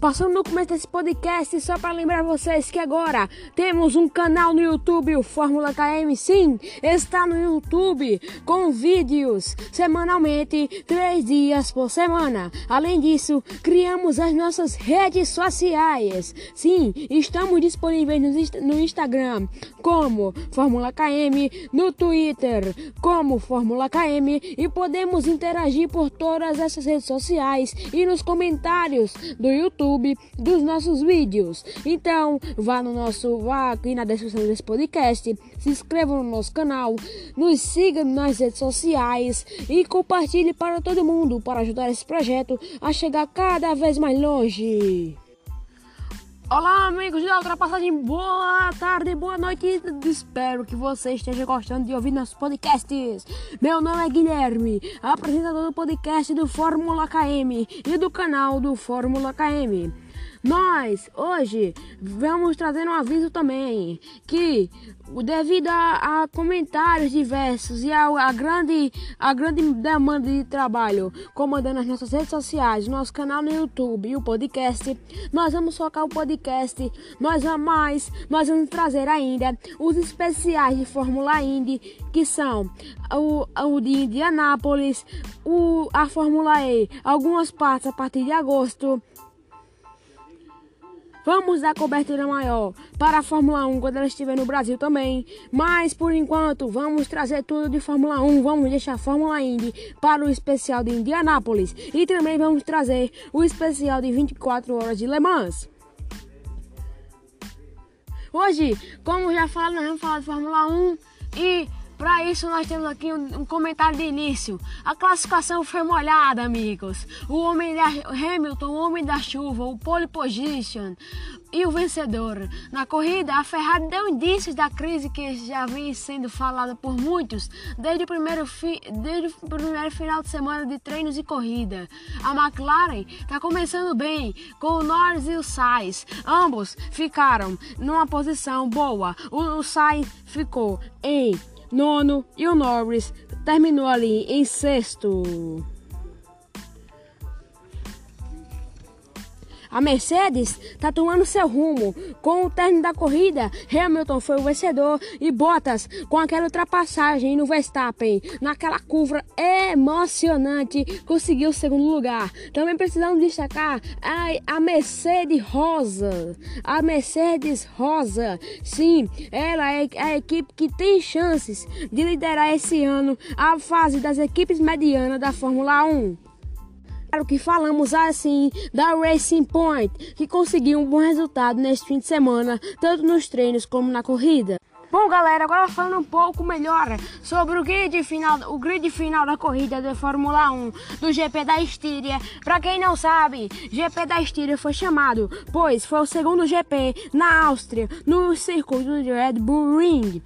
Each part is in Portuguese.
Passando no começo desse podcast, só para lembrar vocês que agora temos um canal no YouTube, o Fórmula KM. Sim, está no YouTube com vídeos semanalmente, três dias por semana. Além disso, criamos as nossas redes sociais. Sim, estamos disponíveis no Instagram como Fórmula KM, no Twitter como Fórmula KM e podemos interagir por todas essas redes sociais e nos comentários do YouTube dos nossos vídeos. Então, vá no nosso, vá aqui na descrição desse podcast, se inscreva no nosso canal, nos siga nas redes sociais e compartilhe para todo mundo para ajudar esse projeto a chegar cada vez mais longe. Olá, amigos da ultrapassagem, boa tarde, boa noite. Espero que você esteja gostando de ouvir nossos podcasts. Meu nome é Guilherme, apresentador do podcast do Fórmula KM e do canal do Fórmula KM. Nós, hoje, vamos trazer um aviso também que, devido a, a comentários diversos e a, grande, a grande demanda de trabalho comandando as nossas redes sociais, nosso canal no YouTube e o podcast, nós vamos focar o podcast, nós vamos mais, nós vamos trazer ainda os especiais de Fórmula Indy, que são o, o de Indianápolis, o, a Fórmula E, algumas partes a partir de agosto, Vamos dar cobertura maior para a Fórmula 1 quando ela estiver no Brasil também. Mas por enquanto, vamos trazer tudo de Fórmula 1. Vamos deixar a Fórmula Indy para o especial de Indianápolis. E também vamos trazer o especial de 24 horas de Le Mans. Hoje, como já falei, nós vamos falar de Fórmula 1 e para isso nós temos aqui um, um, comentário de início. A classificação foi molhada, amigos. O homem da Hamilton, o homem da chuva, o pole position e o vencedor. Na corrida, a Ferrari deu indícios da crise que já vem sendo falada por muitos desde o primeiro, fi, desde o primeiro final de semana de treinos e corrida. A McLaren está começando bem com o Norris e o Sainz. Ambos ficaram numa posição boa. O, o Sainz ficou em nono e o Norris terminou ali em sexto. A Mercedes está tomando seu rumo. Com o término da corrida, Hamilton foi o vencedor e Bottas com aquela ultrapassagem no Verstappen, naquela curva emocionante, conseguiu o segundo lugar. Também precisamos destacar a, a Mercedes Rosa. A Mercedes Rosa, sim, ela é a equipe que tem chances de liderar esse ano a fase das equipes medianas da Fórmula 1. Claro que falamos assim da Racing Point, que conseguiu um bom resultado neste fim de semana, tanto nos treinos como na corrida. Bom, galera, agora falando um pouco melhor sobre o grid final, o grid final da corrida da Fórmula 1 do GP da Estíria. Para quem não sabe, GP da Estíria foi chamado, pois foi o segundo GP na Áustria, no circuito de Red Bull Ring.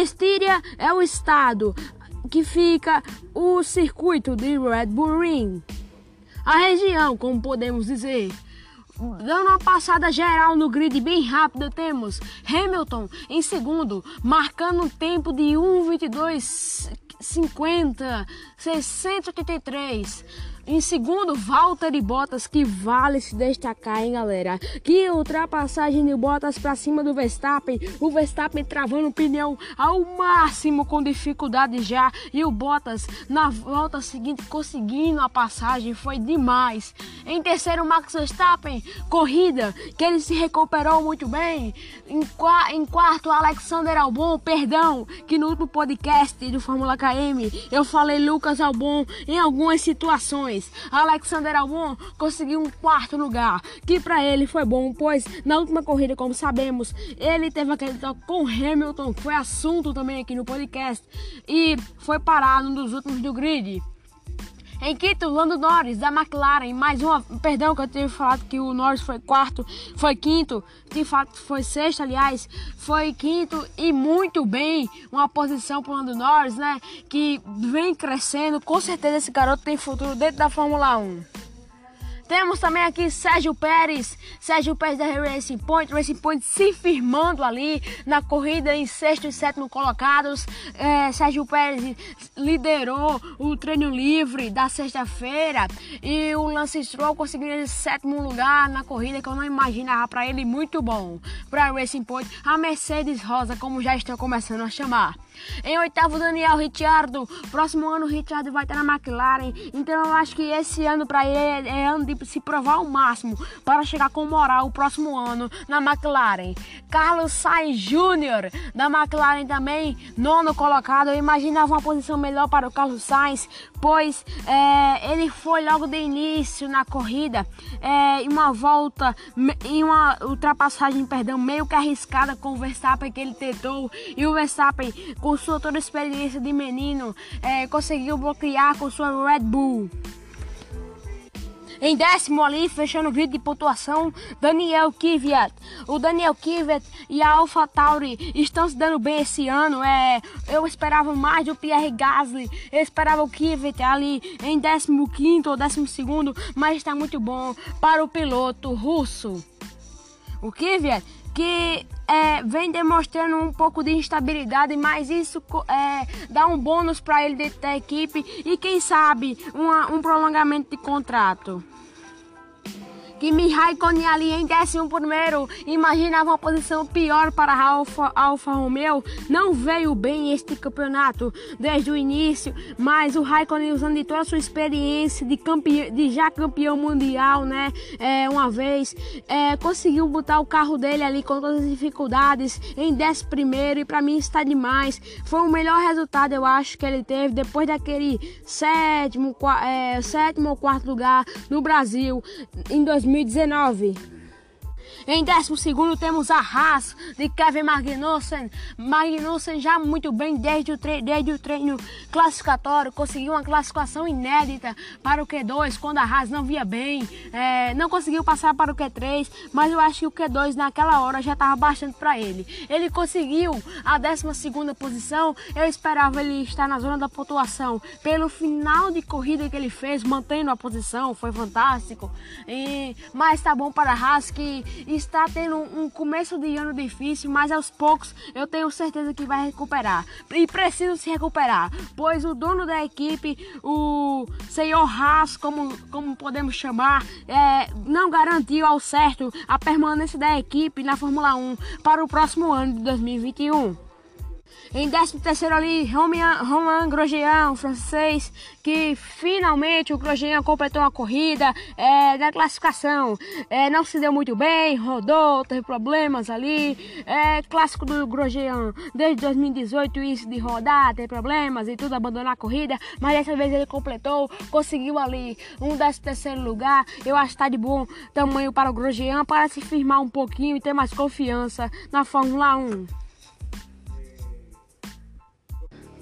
Estíria é o estado que fica o circuito de Red Bull Ring. A região, como podemos dizer. Dando uma passada geral no grid bem rápido, temos Hamilton em segundo, marcando um tempo de 1:22:50, 683. Em segundo, Valtteri Bottas, que vale se destacar, hein, galera? Que ultrapassagem de Bottas para cima do Verstappen. O Verstappen travando o pneu ao máximo com dificuldade já. E o Bottas na volta seguinte conseguindo a passagem. Foi demais. Em terceiro, Max Verstappen, corrida que ele se recuperou muito bem. Em, em quarto, Alexander Albon, perdão, que no último podcast do Fórmula KM eu falei Lucas Albon em algumas situações. Alexander Albon conseguiu um quarto lugar, que para ele foi bom, pois na última corrida, como sabemos, ele teve aquele toque com Hamilton, foi assunto também aqui no podcast, e foi parado dos últimos do grid. Em quinto, Lando Norris, da McLaren. Mais uma, perdão que eu tenho falado que o Norris foi quarto, foi quinto, de fato foi sexto, aliás, foi quinto e muito bem. Uma posição pro Lando Norris, né? Que vem crescendo. Com certeza esse garoto tem futuro dentro da Fórmula 1. Temos também aqui Sérgio Pérez, Sérgio Pérez da Racing Point, Racing Point se firmando ali na corrida em sexto e sétimo colocados. É, Sérgio Pérez liderou o treino livre da sexta-feira e o Lance Stroll conseguiu esse sétimo lugar na corrida que eu não imaginava para ele muito bom. Para Racing Point, a Mercedes Rosa, como já estão começando a chamar. Em oitavo, Daniel Ricciardo. Próximo ano, o Ricciardo vai estar na McLaren. Então, eu acho que esse ano para ele é, é ano de se provar ao máximo para chegar com moral o próximo ano na McLaren. Carlos Sainz Jr. da McLaren também, nono colocado. Eu imaginava uma posição melhor para o Carlos Sainz, pois é, ele foi logo de início na corrida é, em uma volta, em uma ultrapassagem, perdão, meio que arriscada com o Verstappen que ele tentou e o Verstappen com sua toda experiência de menino é, conseguiu bloquear com sua Red Bull. Em décimo ali, fechando o grid de pontuação, Daniel Kvyat. O Daniel Kvyat e a Alpha Tauri estão se dando bem esse ano. É, eu esperava mais do Pierre Gasly. Eu esperava o Kvyat ali em 15 ou 12, mas está muito bom para o piloto russo. O Kvyat que é, vem demonstrando um pouco de instabilidade, mas isso é, dá um bônus para ele dentro da equipe e quem sabe uma, um prolongamento de contrato. Kimi Raikkonen ali em 11 primeiro, imaginava uma posição pior para a Alfa, Alfa Romeo, não veio bem este campeonato desde o início, mas o Raikkonen usando de toda a sua experiência de, campeão, de já campeão mundial, né, é, uma vez, é, conseguiu botar o carro dele ali com todas as dificuldades em 11 primeiro e para mim está demais, foi o melhor resultado eu acho que ele teve depois daquele sétimo, é, sétimo ou quarto lugar no Brasil em 2000 2019. Em 12 temos a Haas de Kevin Magnussen. Magnussen já muito bem desde o, desde o treino classificatório, conseguiu uma classificação inédita para o Q2 quando a Haas não via bem. É, não conseguiu passar para o Q3, mas eu acho que o Q2 naquela hora já estava bastante para ele. Ele conseguiu a 12 posição. Eu esperava ele estar na zona da pontuação. Pelo final de corrida que ele fez, mantendo a posição, foi fantástico. E, mas tá bom para a Haas que está tendo um começo de ano difícil, mas aos poucos eu tenho certeza que vai recuperar. E precisa se recuperar, pois o dono da equipe, o senhor Haas, como, como podemos chamar, é, não garantiu ao certo a permanência da equipe na Fórmula 1 para o próximo ano de 2021. Em 13 terceiro ali, Romain, Grosjean, francês, que finalmente o Grosjean completou a corrida é, da classificação. É, não se deu muito bem, rodou, teve problemas ali. É clássico do Grosjean, desde 2018 isso de rodar, ter problemas e tudo, abandonar a corrida. Mas dessa vez ele completou, conseguiu ali um 13 terceiro lugar. Eu acho que está de bom tamanho para o Grosjean para se firmar um pouquinho e ter mais confiança na Fórmula 1.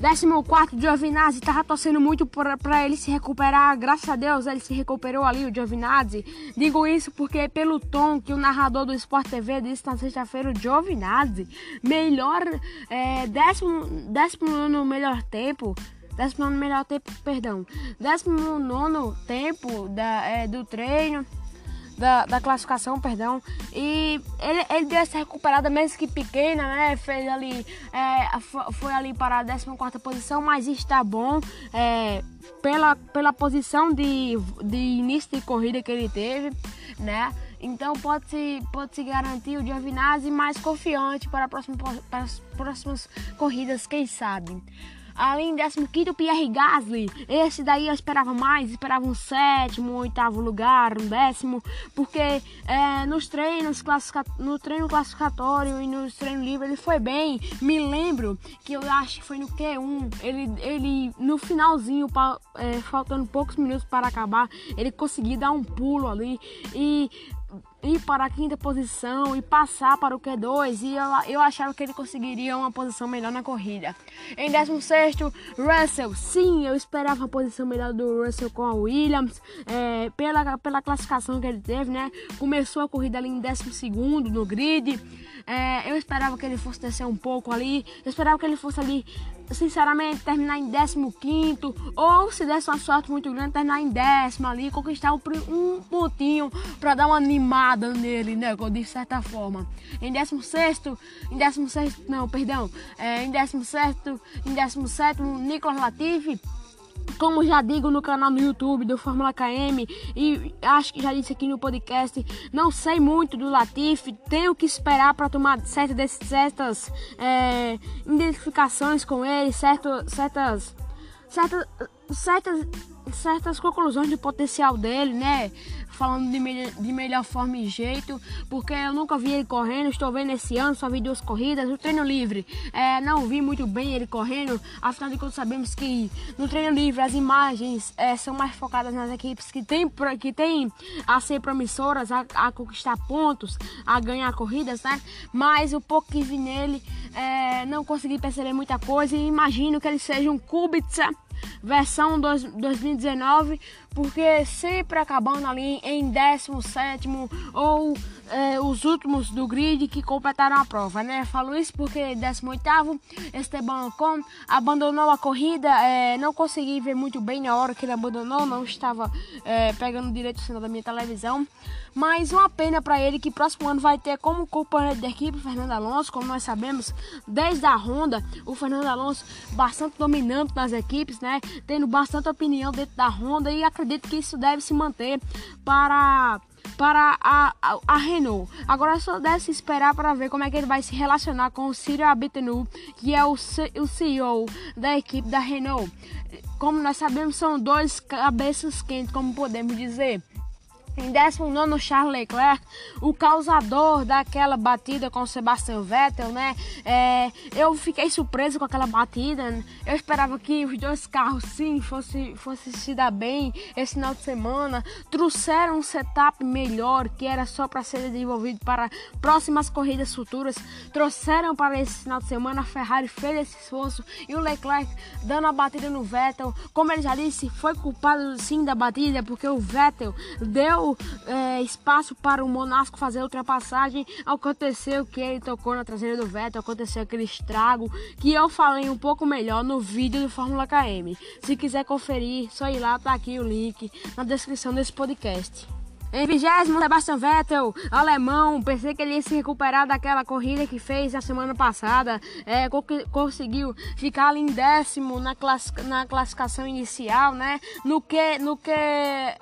14 Giovinazzi tava torcendo muito para ele se recuperar. Graças a Deus ele se recuperou ali, o Giovinazzi. Digo isso porque pelo tom que o narrador do Sport TV disse na sexta-feira, o Giovinazzi, melhor, é, décimo, décimo nono melhor tempo. Décimo nono melhor tempo, perdão. Décimo nono tempo da, é, do treino da, da classificação, perdão. E ele, ele deu essa recuperada, mesmo que pequena, né? Fez ali, é, foi ali para a 14 posição, mas está bom é, pela, pela posição de, de início de corrida que ele teve, né? Então pode-se pode -se garantir o Giovinazzi mais confiante para, para as próximas corridas, quem sabe. Além décimo quinto, Pierre Gasly. Esse daí eu esperava mais, esperava um sétimo, um oitavo lugar, um décimo, porque é, nos treinos no treino classificatório e nos treinos livres ele foi bem. Me lembro que eu acho que foi no Q1, ele, ele no finalzinho, é, faltando poucos minutos para acabar, ele conseguiu dar um pulo ali e ir para a quinta posição e passar para o Q2 e eu, eu achava que ele conseguiria uma posição melhor na corrida. Em 16 Russell, sim, eu esperava uma posição melhor do Russell com a Williams é, pela, pela classificação que ele teve, né? Começou a corrida ali em 12 no grid. É, eu esperava que ele fosse descer um pouco ali, eu esperava que ele fosse ali sinceramente, terminar em 15 ou se desse uma sorte muito grande, terminar em décimo ali, conquistar um, pontinho para dar uma animada nele, né? De certa forma. Em 16, em 16, não, perdão, é, em 16, em 17, Nicolas Latifi como já digo no canal no YouTube do Fórmula KM e acho que já disse aqui no podcast, não sei muito do Latifi, tenho que esperar para tomar certas, certas é, identificações com ele, certo, certas, certas, certas, certas conclusões do potencial dele, né? falando de, me de melhor forma e jeito, porque eu nunca vi ele correndo, estou vendo esse ano, só vi duas corridas, o treino livre, é, não vi muito bem ele correndo, afinal de contas sabemos que no treino livre as imagens é, são mais focadas nas equipes que tem, que tem a ser promissoras, a, a conquistar pontos, a ganhar corridas, né? Mas o pouco que vi nele, é, não consegui perceber muita coisa e imagino que ele seja um Kubica versão 2019, porque sempre acabando ali em 17 ou é, os últimos do grid que completaram a prova, né? Falo isso porque 18 Esteban Ocon abandonou a corrida, é, não consegui ver muito bem na hora que ele abandonou, não estava é, pegando direito o sinal da minha televisão, mas uma pena para ele que próximo ano vai ter como companheiro da equipe Fernando Alonso, como nós sabemos, desde a Honda, o Fernando Alonso bastante dominante nas equipes, né? Tendo bastante opinião dentro da Honda e acredito que isso deve se manter para para a, a, a, Renault. Agora só deve esperar para ver como é que ele vai se relacionar com o Cyril Abitenu, que é o, o CEO da equipe da Renault. Como nós sabemos, são dois cabeças quentes, como podemos dizer. Em 19, Charles Leclerc, o causador daquela batida com o Sebastian Vettel, né? É, eu fiquei surpreso com aquela batida. Eu esperava que os dois carros, sim, fossem fosse se dar bem esse final de semana. Trouxeram um setup melhor, que era só para ser desenvolvido para próximas corridas futuras. Trouxeram para esse final de semana. A Ferrari fez esse esforço e o Leclerc dando a batida no Vettel. Como ele já disse, foi culpado sim da batida, porque o Vettel deu é, espaço para o Monasco fazer a ultrapassagem. Aconteceu que ele tocou na traseira do Vettel, aconteceu aquele estrago que eu falei um pouco melhor no vídeo do Fórmula KM. Se quiser conferir, só ir lá, tá aqui o link na descrição desse podcast. Em vigésimo, Sebastian Vettel, alemão, pensei que ele ia se recuperar daquela corrida que fez a semana passada. É, conseguiu ficar ali em décimo na, class, na classificação inicial, né? No que, no que,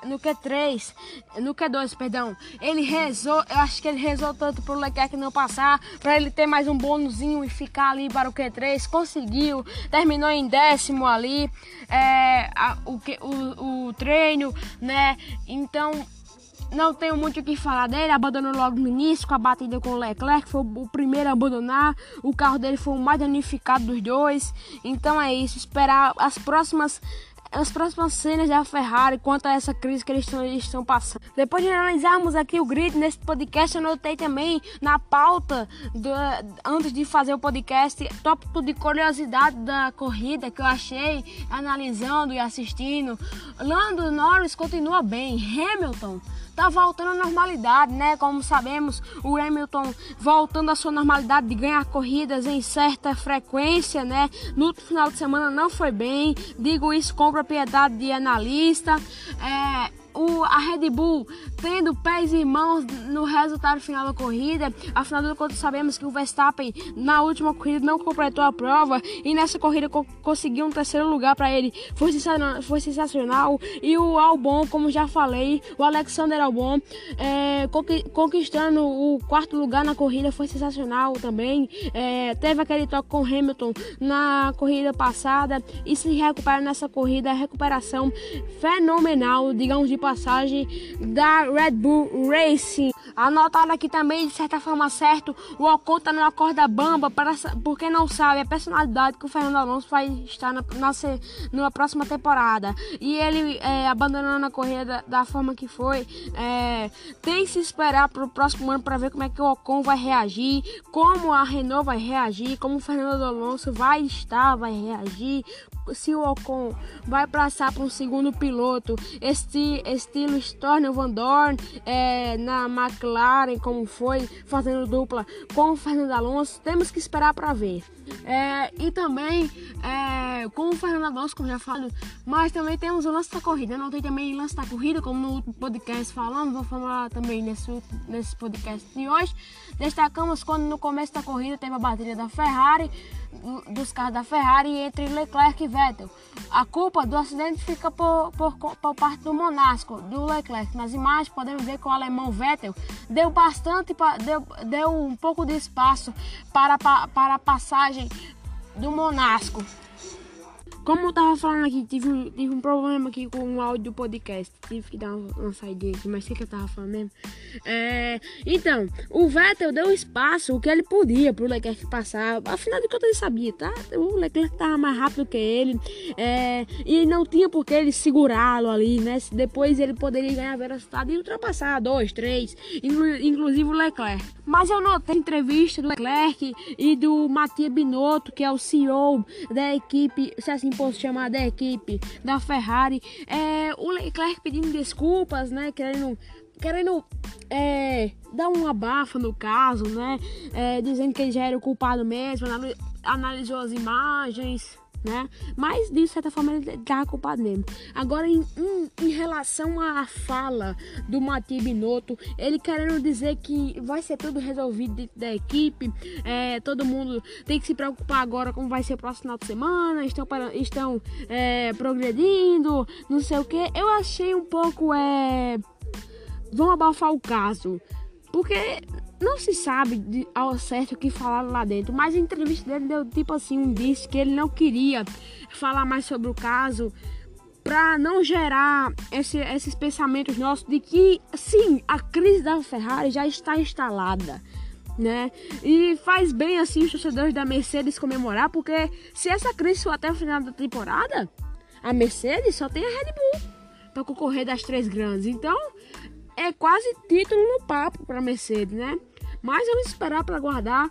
no que 3, no que 2, perdão. Ele rezou, eu acho que ele rezou tanto pro Leclerc não passar, para ele ter mais um bônusinho e ficar ali para o Q3. Conseguiu, terminou em décimo ali, é, a, o, o, o treino, né? Então não tenho muito o que falar dele, abandonou logo no início com a batida com o Leclerc, foi o primeiro a abandonar, o carro dele foi o mais danificado dos dois. Então é isso, esperar as próximas as próximas cenas da Ferrari quanto a essa crise que eles estão, eles estão passando. Depois de analisarmos aqui o grid nesse podcast, eu notei também na pauta do, antes de fazer o podcast tópico de curiosidade da corrida que eu achei analisando e assistindo. Lando Norris continua bem, Hamilton tá voltando à normalidade, né? Como sabemos, o Hamilton voltando à sua normalidade de ganhar corridas em certa frequência, né? No final de semana não foi bem, digo isso com propriedade de analista. É, o, a Red Bull tendo pés e mãos no resultado final da corrida. Afinal de contas, sabemos que o Verstappen na última corrida não completou a prova e nessa corrida co conseguiu um terceiro lugar para ele. Foi sensacional, foi sensacional. E o Albon, como já falei, o Alexander Albon é, conquistando o quarto lugar na corrida foi sensacional também. É, teve aquele toque com Hamilton na corrida passada e se recupera nessa corrida, recuperação fenomenal, digamos de passagem da Red Bull Racing. Anotado aqui também, de certa forma, certo, o Ocon tá numa corda bamba, para, porque não sabe a personalidade que o Fernando Alonso vai estar na, na, na próxima temporada. E ele é, abandonando a corrida da, da, forma que foi, é, tem que se esperar para o próximo ano para ver como é que o Ocon vai reagir, como a Renault vai reagir, como o Fernando Alonso vai estar, vai reagir, se o Ocon vai passar para um segundo piloto, este, estilo Storner Van Dorn é, na, McLaren, como foi fazendo dupla com o Fernando Alonso. Temos que esperar para ver. É, e também é, com o Fernando Alonso, como já falei, mas também temos o lance da corrida. Não tem também lance da corrida, como no último podcast falando, vou falar também nesse, nesse podcast de hoje. Destacamos quando no começo da corrida teve a bateria da Ferrari, dos carros da Ferrari entre Leclerc e Vettel. A culpa do acidente fica por, por, por parte do Monasco, do Leclerc. Nas imagens podemos ver que o alemão Vettel deu bastante, deu, deu um pouco de espaço para, para a passagem do Monasco. Como eu tava falando aqui, tive, tive um problema aqui com o áudio do podcast. Tive que dar uma, uma saída aqui, mas o que, eu tava falando mesmo? É, então, o Vettel deu espaço, o que ele podia pro Leclerc passar. Afinal de contas, ele sabia, tá? O Leclerc tava mais rápido que ele. É, e não tinha por que ele segurá-lo ali, né? Depois ele poderia ganhar velocidade e ultrapassar dois, três, inclusive o Leclerc. Mas eu notei entrevista do Leclerc e do Matia Binotto, que é o CEO da equipe, se assim posso chamar da equipe da Ferrari, é, o Leclerc pedindo desculpas, né? Querendo querendo é, dar uma abafa no caso, né? É, dizendo que ele já era o culpado mesmo, analisou as imagens, né? Mas de certa forma ele estava culpado mesmo. Agora, em, em, em, relação à fala do Mati Binotto, ele querendo dizer que vai ser tudo resolvido dentro da equipe, é, todo mundo tem que se preocupar agora como vai ser o próximo final de semana, estão, para, estão é, progredindo, não sei o que. Eu achei um pouco. É, vão abafar o caso. Porque não se sabe de, ao certo o que falaram lá dentro, mas a entrevista dele deu tipo assim, um disse que ele não queria falar mais sobre o caso para não gerar esse, esses pensamentos nossos de que sim, a crise da Ferrari já está instalada. Né? E faz bem assim os torcedores da Mercedes comemorar, porque se essa crise for até o final da temporada, a Mercedes só tem a Red Bull para concorrer das três grandes. Então, é quase título no papo para Mercedes, né? Mas vamos esperar para aguardar,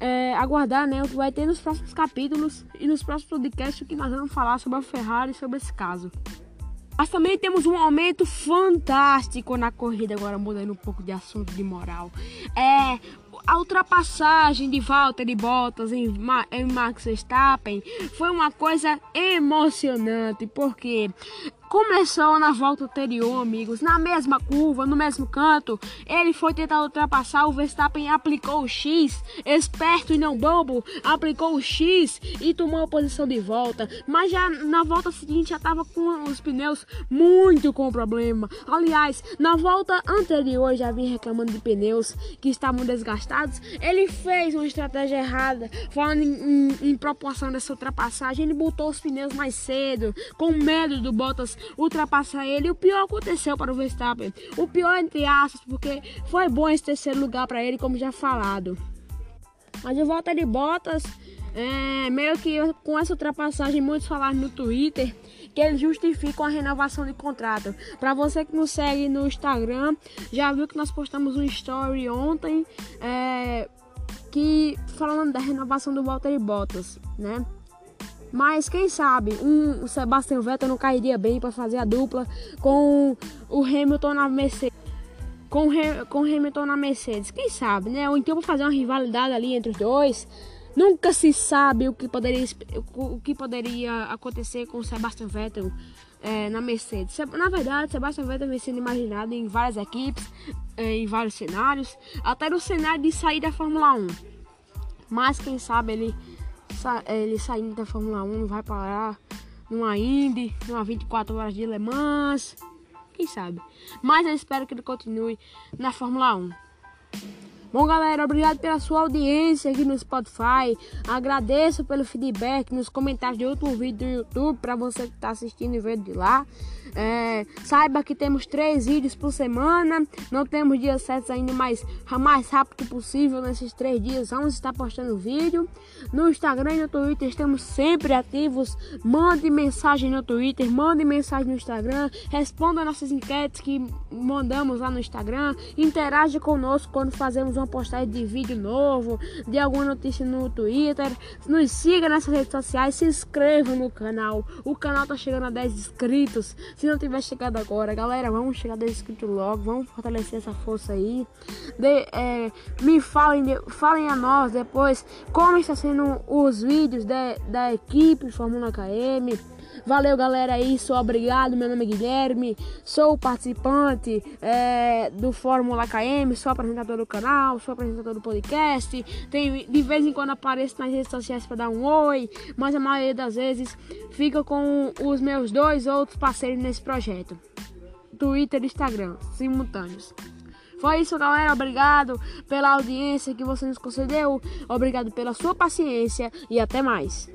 é, aguardar né, o que vai ter nos próximos capítulos e nos próximos podcasts que nós vamos falar sobre a Ferrari e sobre esse caso. Mas também temos um aumento fantástico na corrida, agora mudando um pouco de assunto de moral. É a ultrapassagem de Valtteri Bottas em, em Max Verstappen foi uma coisa emocionante, porque Começou na volta anterior, amigos, na mesma curva, no mesmo canto. Ele foi tentar ultrapassar, o Verstappen aplicou o X, esperto e não bobo, aplicou o X e tomou a posição de volta. Mas já na volta seguinte já estava com os pneus muito com problema. Aliás, na volta anterior já vinha reclamando de pneus que estavam desgastados. Ele fez uma estratégia errada, falando em, em, em proporção dessa ultrapassagem. Ele botou os pneus mais cedo, com medo do Bottas ultrapassar ele. O pior aconteceu para o Verstappen. O pior entre aspas, porque foi bom esse terceiro lugar para ele, como já falado. Mas de volta de Bottas, é, meio que com essa ultrapassagem, muitos falaram no Twitter que eles justificam a renovação de contrato. Para você que nos segue no Instagram, já viu que nós postamos um story ontem é, que falando da renovação do Valtteri Bottas, né? Mas quem sabe um, o Sebastian Vettel não cairia bem para fazer a dupla com o Hamilton na Mercedes. Com, com Hamilton na Mercedes, quem sabe, né? Ou então fazer uma rivalidade ali entre os dois. Nunca se sabe o que poderia, o que poderia acontecer com o Sebastian Vettel é, na Mercedes. Na verdade, Sebastian Vettel vem sendo imaginado em várias equipes, é, em vários cenários, até no cenário de sair da Fórmula 1. Mas quem sabe ele ele saindo da Fórmula 1 vai parar numa Indy, numa 24 horas de Le Mans, quem sabe. Mas eu espero que ele continue na Fórmula 1. Bom, galera, obrigado pela sua audiência aqui no Spotify. Agradeço pelo feedback nos comentários de outro vídeo do YouTube para você que está assistindo e vendo de lá. É, saiba que temos três vídeos por semana. Não temos dias certos ainda, mas o mais rápido possível nesses três dias vamos estar postando vídeo. No Instagram e no Twitter estamos sempre ativos. Mande mensagem no Twitter, mande mensagem no Instagram, responda nossas enquetes que mandamos lá no Instagram, interaja conosco quando fazemos uma alguma postagem de vídeo novo, de alguma notícia no Twitter. Nos siga nessas redes sociais, se inscreva no canal. O canal tá chegando a 10 inscritos. Se não tiver chegado agora, galera, vamos chegar a 10 inscritos logo. Vamos fortalecer essa força aí. De, é, me falem, falem a nós depois como está sendo os vídeos de, da equipe Fórmula KM. Valeu, galera aí. Sou obrigado. Meu nome é Guilherme. Sou participante é, do Fórmula KM. Sou apresentador do canal. Sou apresentador do podcast. Tem, de vez em quando apareço nas redes sociais para dar um oi. Mas a maioria das vezes fica com os meus dois outros parceiros nesse projeto: Twitter e Instagram, simultâneos. Foi isso, galera. Obrigado pela audiência que você nos concedeu. Obrigado pela sua paciência e até mais.